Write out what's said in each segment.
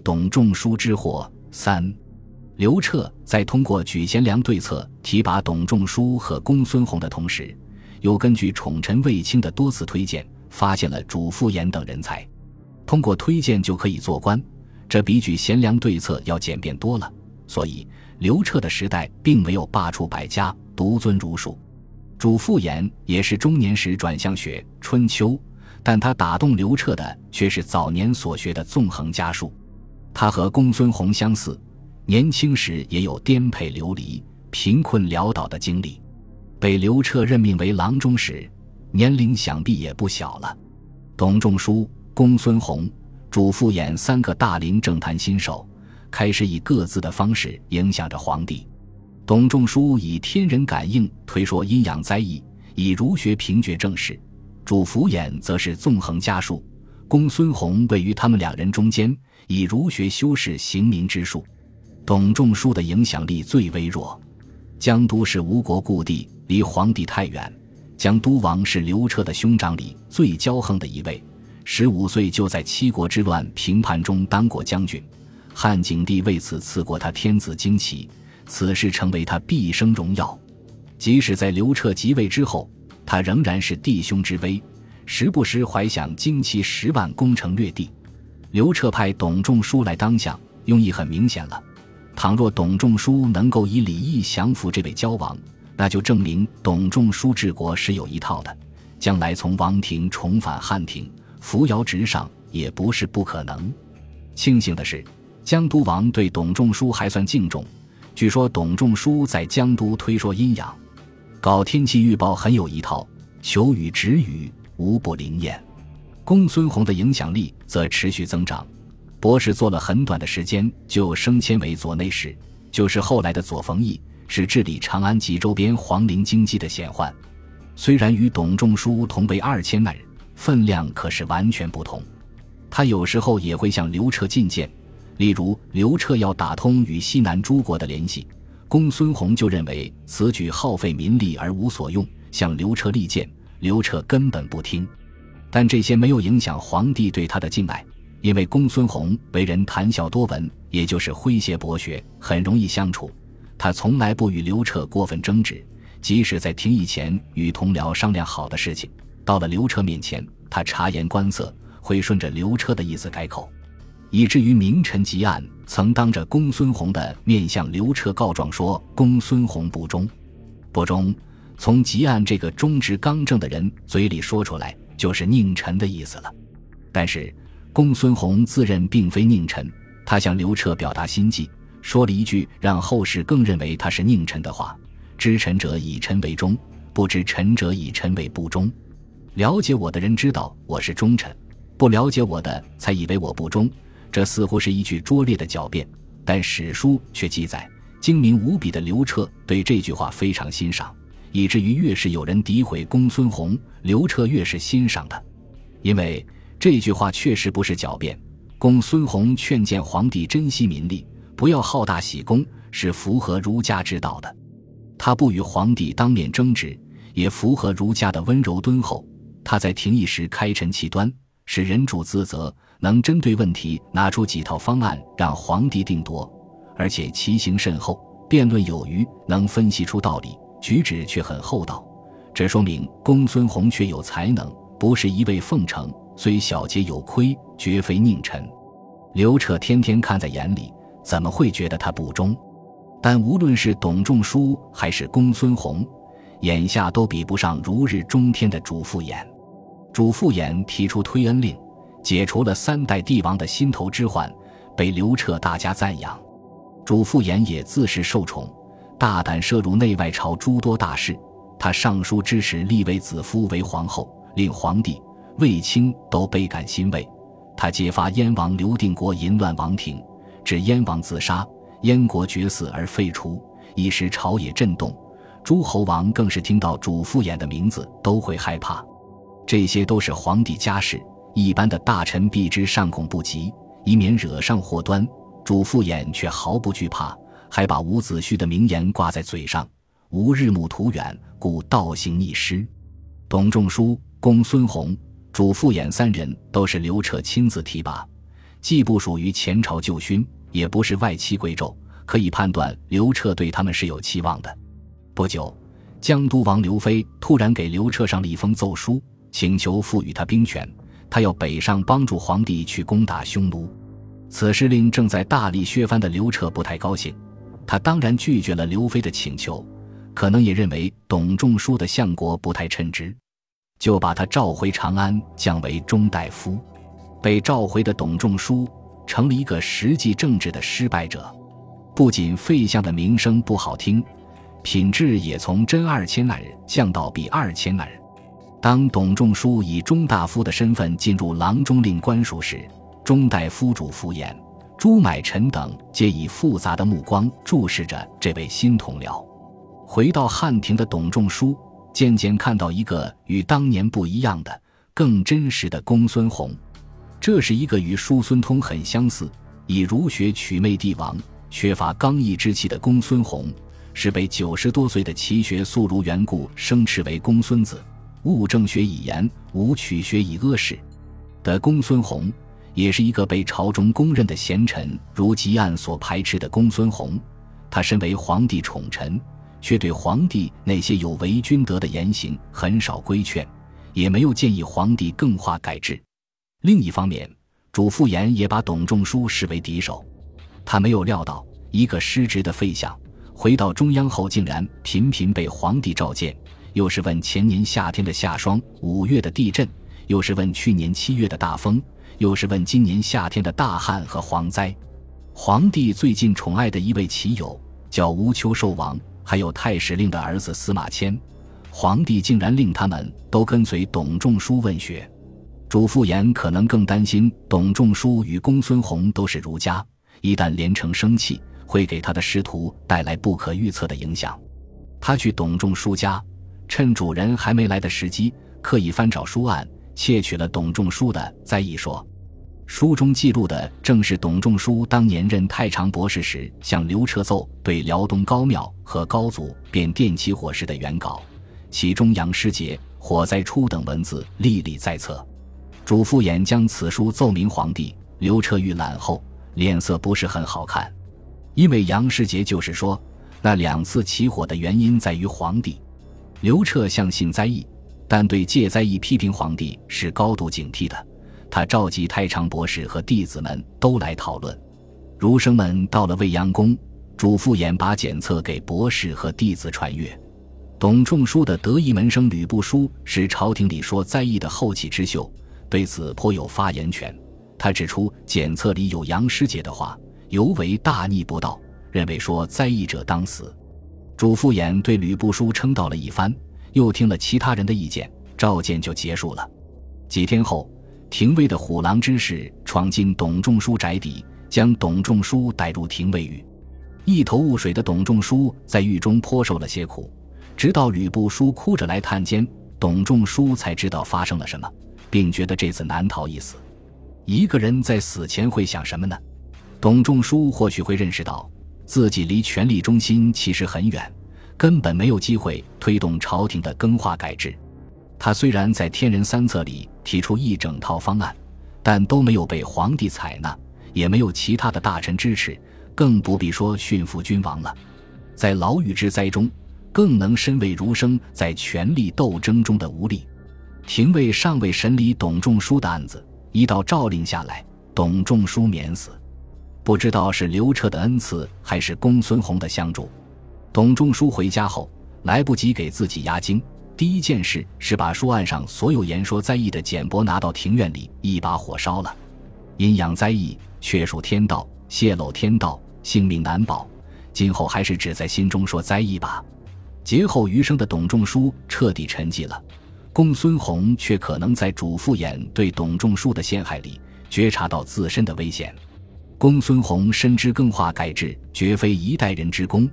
董仲舒之祸。三，刘彻在通过举贤良对策提拔董仲舒和公孙弘的同时，又根据宠臣卫青的多次推荐，发现了主父偃等人才。通过推荐就可以做官，这比举贤良对策要简便多了。所以，刘彻的时代并没有罢黜百家，独尊儒术。主父偃也是中年时转向学《春秋》，但他打动刘彻的却是早年所学的纵横家术。他和公孙弘相似，年轻时也有颠沛流离、贫困潦倒的经历。被刘彻任命为郎中时，年龄想必也不小了。董仲舒、公孙弘、主父偃三个大龄政坛新手，开始以各自的方式影响着皇帝。董仲舒以天人感应推说阴阳灾异，以儒学平决政事；主父偃则是纵横家术，公孙弘位于他们两人中间，以儒学修饰刑民之术。董仲舒的影响力最微弱。江都是吴国故地，离皇帝太远。江都王是刘彻的兄长里最骄横的一位，十五岁就在七国之乱平叛中当过将军，汉景帝为此赐过他天子旌旗。此事成为他毕生荣耀，即使在刘彻即位之后，他仍然是弟兄之威，时不时怀想旌旗十万攻城略地。刘彻派董仲舒来当相，用意很明显了。倘若董仲舒能够以礼义降服这位交王，那就证明董仲舒治国是有一套的，将来从王庭重返汉庭，扶摇直上也不是不可能。庆幸的是，江都王对董仲舒还算敬重。据说董仲舒在江都推说阴阳，搞天气预报很有一套，求雨止雨无不灵验。公孙弘的影响力则持续增长，博士做了很短的时间就升迁为左内史，就是后来的左冯翊，是治理长安及周边皇陵经济的显宦。虽然与董仲舒同为二千万人，分量可是完全不同。他有时候也会向刘彻进谏。例如，刘彻要打通与西南诸国的联系，公孙弘就认为此举耗费民力而无所用，向刘彻力谏，刘彻根本不听。但这些没有影响皇帝对他的敬爱，因为公孙弘为人谈笑多闻，也就是诙谐博学，很容易相处。他从来不与刘彻过分争执，即使在廷议前与同僚商量好的事情，到了刘彻面前，他察言观色，会顺着刘彻的意思改口。以至于名臣吉案曾当着公孙弘的面向刘彻告状说公孙弘不忠，不忠，从吉案这个忠直刚正的人嘴里说出来就是佞臣的意思了。但是公孙弘自认并非佞臣，他向刘彻表达心迹，说了一句让后世更认为他是佞臣的话：“知臣者以臣为忠，不知臣者以臣为不忠。了解我的人知道我是忠臣，不了解我的才以为我不忠。”这似乎是一句拙劣的狡辩，但史书却记载，精明无比的刘彻对这句话非常欣赏，以至于越是有人诋毁公孙弘，刘彻越是欣赏他，因为这句话确实不是狡辩。公孙弘劝谏皇帝珍惜民力，不要好大喜功，是符合儒家之道的。他不与皇帝当面争执，也符合儒家的温柔敦厚。他在廷议时开陈其端，是人主自责。能针对问题拿出几套方案让皇帝定夺，而且其行甚厚，辩论有余，能分析出道理，举止却很厚道。这说明公孙弘确有才能，不是一味奉承，虽小节有亏，绝非佞臣。刘彻天天看在眼里，怎么会觉得他不忠？但无论是董仲舒还是公孙弘，眼下都比不上如日中天的主父偃。主父偃提出推恩令。解除了三代帝王的心头之患，被刘彻大加赞扬。主父偃也自是受宠，大胆涉入内外朝诸多大事。他上书支持立卫子夫为皇后，令皇帝、卫青都倍感欣慰。他揭发燕王刘定国淫乱王庭，致燕王自杀，燕国绝嗣而废除，一时朝野震动。诸侯王更是听到主父偃的名字都会害怕。这些都是皇帝家事。一般的大臣避之尚恐不及，以免惹上祸端。主父偃却毫不惧怕，还把伍子胥的名言挂在嘴上：“吾日暮途远，故道行逆施。”董仲舒、公孙弘、主父偃三人都是刘彻亲自提拔，既不属于前朝旧勋，也不是外戚贵胄，可以判断刘彻对他们是有期望的。不久，江都王刘飞突然给刘彻上了一封奏书，请求赋予他兵权，他要北上帮助皇帝去攻打匈奴。此事令正在大力削藩的刘彻不太高兴，他当然拒绝了刘飞的请求，可能也认为董仲舒的相国不太称职，就把他召回长安，降为中大夫。被召回的董仲舒成了一个实际政治的失败者，不仅废相的名声不好听，品质也从真二千二降到比二千二。当董仲舒以中大夫的身份进入郎中令官署时，中大夫主敷衍，朱买臣等皆以复杂的目光注视着这位新同僚。回到汉庭的董仲舒渐渐看到一个与当年不一样的、更真实的公孙弘。这是一个与叔孙通很相似，以儒学取媚帝王、缺乏刚毅之气的公孙弘，是被九十多岁的齐学素儒缘故生斥为公孙子，务正学以言，无取学以阿士的公孙弘。也是一个被朝中公认的贤臣，如吉案所排斥的公孙弘。他身为皇帝宠臣，却对皇帝那些有违君德的言行很少规劝，也没有建议皇帝更化改制。另一方面，主父偃也把董仲舒视为敌手。他没有料到，一个失职的废相，回到中央后竟然频频被皇帝召见，又是问前年夏天的夏霜、五月的地震，又是问去年七月的大风。又是问今年夏天的大旱和蝗灾。皇帝最近宠爱的一位棋友叫乌丘寿王，还有太史令的儿子司马迁。皇帝竟然令他们都跟随董仲舒问学。主父偃可能更担心董仲舒与公孙弘都是儒家，一旦连城生气，会给他的仕途带来不可预测的影响。他去董仲舒家，趁主人还没来的时机，刻意翻找书案，窃取了董仲舒的《灾异说》。书中记录的正是董仲舒当年任太常博士时向刘彻奏对辽东高庙和高祖便电起火时的原稿，其中杨师节、火灾初等文字历历在册。主父偃将此书奏明皇帝，刘彻预览后脸色不是很好看，因为杨师节就是说那两次起火的原因在于皇帝。刘彻相信灾异，但对借灾异批评皇帝是高度警惕的。他召集太常博士和弟子们都来讨论。儒生们到了未央宫，主父偃把检测给博士和弟子传阅。董仲舒的得意门生吕不书是朝廷里说在意的后起之秀，对此颇有发言权。他指出检测里有杨师姐的话，尤为大逆不道，认为说在意者当死。主父偃对吕不书称道了一番，又听了其他人的意见，召见就结束了。几天后。廷尉的虎狼之士闯进董仲舒宅邸，将董仲舒带入廷尉狱。一头雾水的董仲舒在狱中颇受了些苦，直到吕不韦哭着来探监，董仲舒才知道发生了什么，并觉得这次难逃一死。一个人在死前会想什么呢？董仲舒或许会认识到自己离权力中心其实很远，根本没有机会推动朝廷的更化改制。他虽然在天人三策里提出一整套方案，但都没有被皇帝采纳，也没有其他的大臣支持，更不必说驯服君王了。在牢狱之灾中，更能深为儒生在权力斗争中的无力。廷尉尚未审理董仲舒的案子，一道诏令下来，董仲舒免死。不知道是刘彻的恩赐，还是公孙弘的相助。董仲舒回家后，来不及给自己压惊。第一件事是把书案上所有言说灾异的简帛拿到庭院里，一把火烧了。阴阳灾异，确属天道，泄露天道，性命难保。今后还是只在心中说灾异吧。劫后余生的董仲舒彻底沉寂了，公孙弘却可能在主父偃对董仲舒的陷害里觉察到自身的危险。公孙弘深知更化改制绝非一代人之功，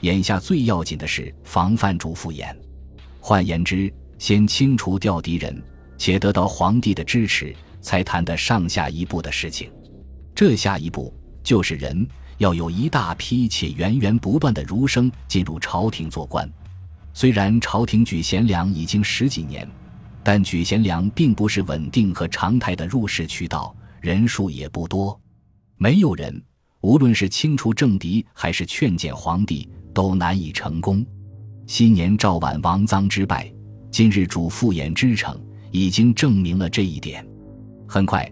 眼下最要紧的是防范主父偃。换言之，先清除掉敌人，且得到皇帝的支持，才谈得上下一步的事情。这下一步就是人要有一大批且源源不断的儒生进入朝廷做官。虽然朝廷举贤良已经十几年，但举贤良并不是稳定和常态的入仕渠道，人数也不多，没有人，无论是清除政敌还是劝谏皇帝，都难以成功。昔年赵宛王臧之败，今日主父偃之成，已经证明了这一点。很快，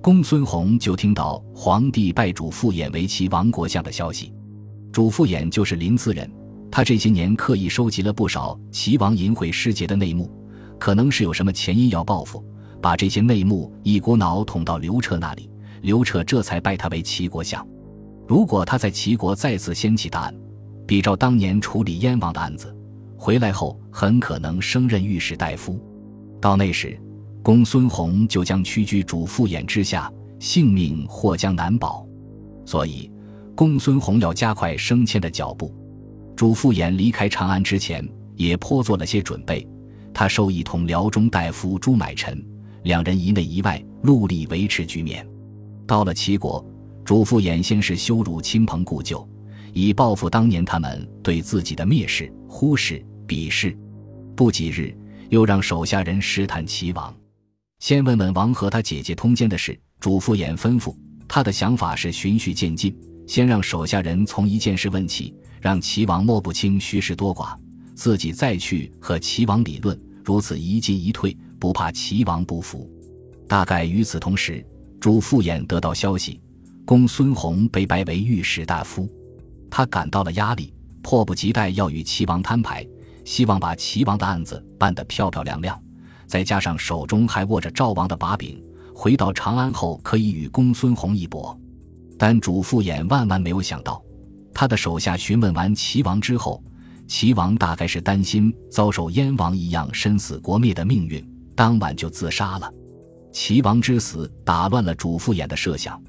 公孙弘就听到皇帝拜主父偃为齐王国相的消息。主父偃就是临淄人，他这些年刻意收集了不少齐王淫秽失节的内幕，可能是有什么前因要报复。把这些内幕一股脑捅到刘彻那里，刘彻这才拜他为齐国相。如果他在齐国再次掀起大案，比照当年处理燕王的案子，回来后很可能升任御史大夫。到那时，公孙弘就将屈居主父偃之下，性命或将难保。所以，公孙弘要加快升迁的脚步。主父偃离开长安之前，也颇做了些准备。他授意同辽中大夫朱买臣。两人一内一外，戮力维持局面。到了齐国，主父偃先是羞辱亲朋故旧，以报复当年他们对自己的蔑视、忽视、鄙视。不几日，又让手下人试探齐王，先问问王和他姐姐通奸的事。主父偃吩咐他的想法是循序渐进，先让手下人从一件事问起，让齐王摸不清虚实多寡，自己再去和齐王理论。如此一进一退。不怕齐王不服。大概与此同时，主父偃得到消息，公孙弘被拜为御史大夫，他感到了压力，迫不及待要与齐王摊牌，希望把齐王的案子办得漂漂亮亮。再加上手中还握着赵王的把柄，回到长安后可以与公孙弘一搏。但主父偃万万没有想到，他的手下询问完齐王之后，齐王大概是担心遭受燕王一样身死国灭的命运。当晚就自杀了，齐王之死打乱了主父偃的设想，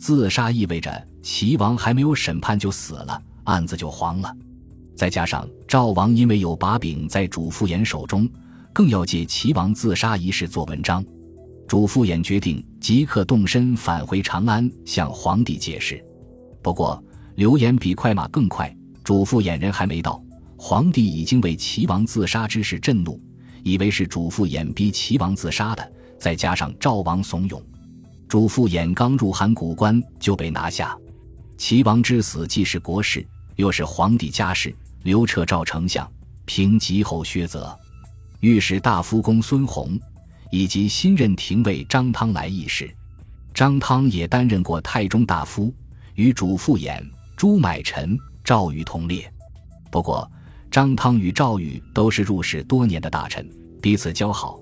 自杀意味着齐王还没有审判就死了，案子就黄了。再加上赵王因为有把柄在主父偃手中，更要借齐王自杀一事做文章。主父偃决定即刻动身返回长安，向皇帝解释。不过流言比快马更快，主父偃人还没到，皇帝已经为齐王自杀之事震怒。以为是主父偃逼齐王自杀的，再加上赵王怂恿，主父偃刚入函谷关就被拿下。齐王之死既是国事，又是皇帝家事。刘彻赵丞相平吉侯薛泽、御史大夫公孙弘以及新任廷尉张汤来议事。张汤也担任过太中大夫，与主父偃、朱买臣、赵禹同列。不过。张汤与赵禹都是入仕多年的大臣，彼此交好；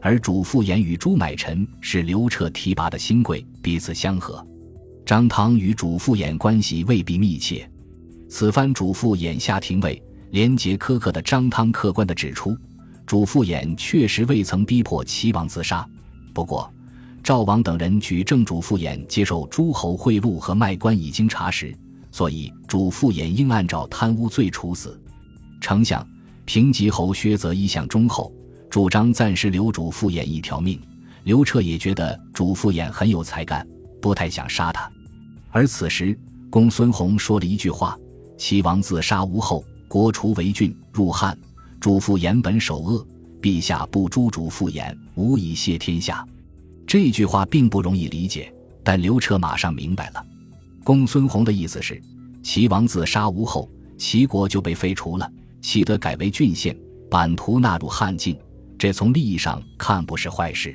而主父偃与朱买臣是刘彻提拔的新贵，彼此相合。张汤与主父偃关系未必密切。此番主父偃下廷尉，廉洁苛刻的张汤客观地指出，主父偃确实未曾逼迫齐王自杀。不过，赵王等人举证主父偃接受诸侯贿赂和卖官已经查实，所以主父偃应按照贪污罪处死。丞相平吉侯薛泽一向忠厚，主张暂时留主父偃一条命。刘彻也觉得主父偃很有才干，不太想杀他。而此时，公孙弘说了一句话：“齐王自杀无后，国除为郡，入汉。主父偃本首恶，陛下不诛主父偃，无以谢天下。”这句话并不容易理解，但刘彻马上明白了。公孙弘的意思是，齐王自杀无后，齐国就被废除了。启德改为郡县，版图纳入汉境，这从利益上看不是坏事，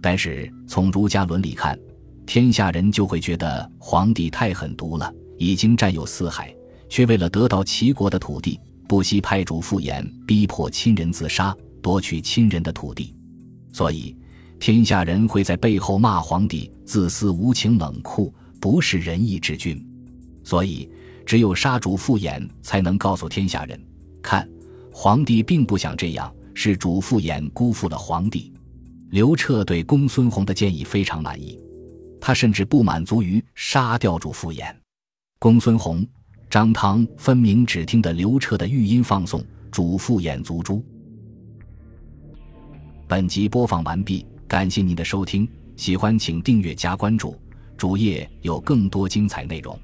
但是从儒家伦理看，天下人就会觉得皇帝太狠毒了，已经占有四海，却为了得到齐国的土地，不惜派主父偃逼迫亲人自杀，夺取亲人的土地，所以天下人会在背后骂皇帝自私、无情、冷酷，不是仁义之君，所以只有杀主父偃，才能告诉天下人。看，皇帝并不想这样，是主父偃辜负了皇帝。刘彻对公孙弘的建议非常满意，他甚至不满足于杀掉主父偃。公孙弘、张汤分明只听得刘彻的语音放送，主父偃族诛。本集播放完毕，感谢您的收听，喜欢请订阅加关注，主页有更多精彩内容。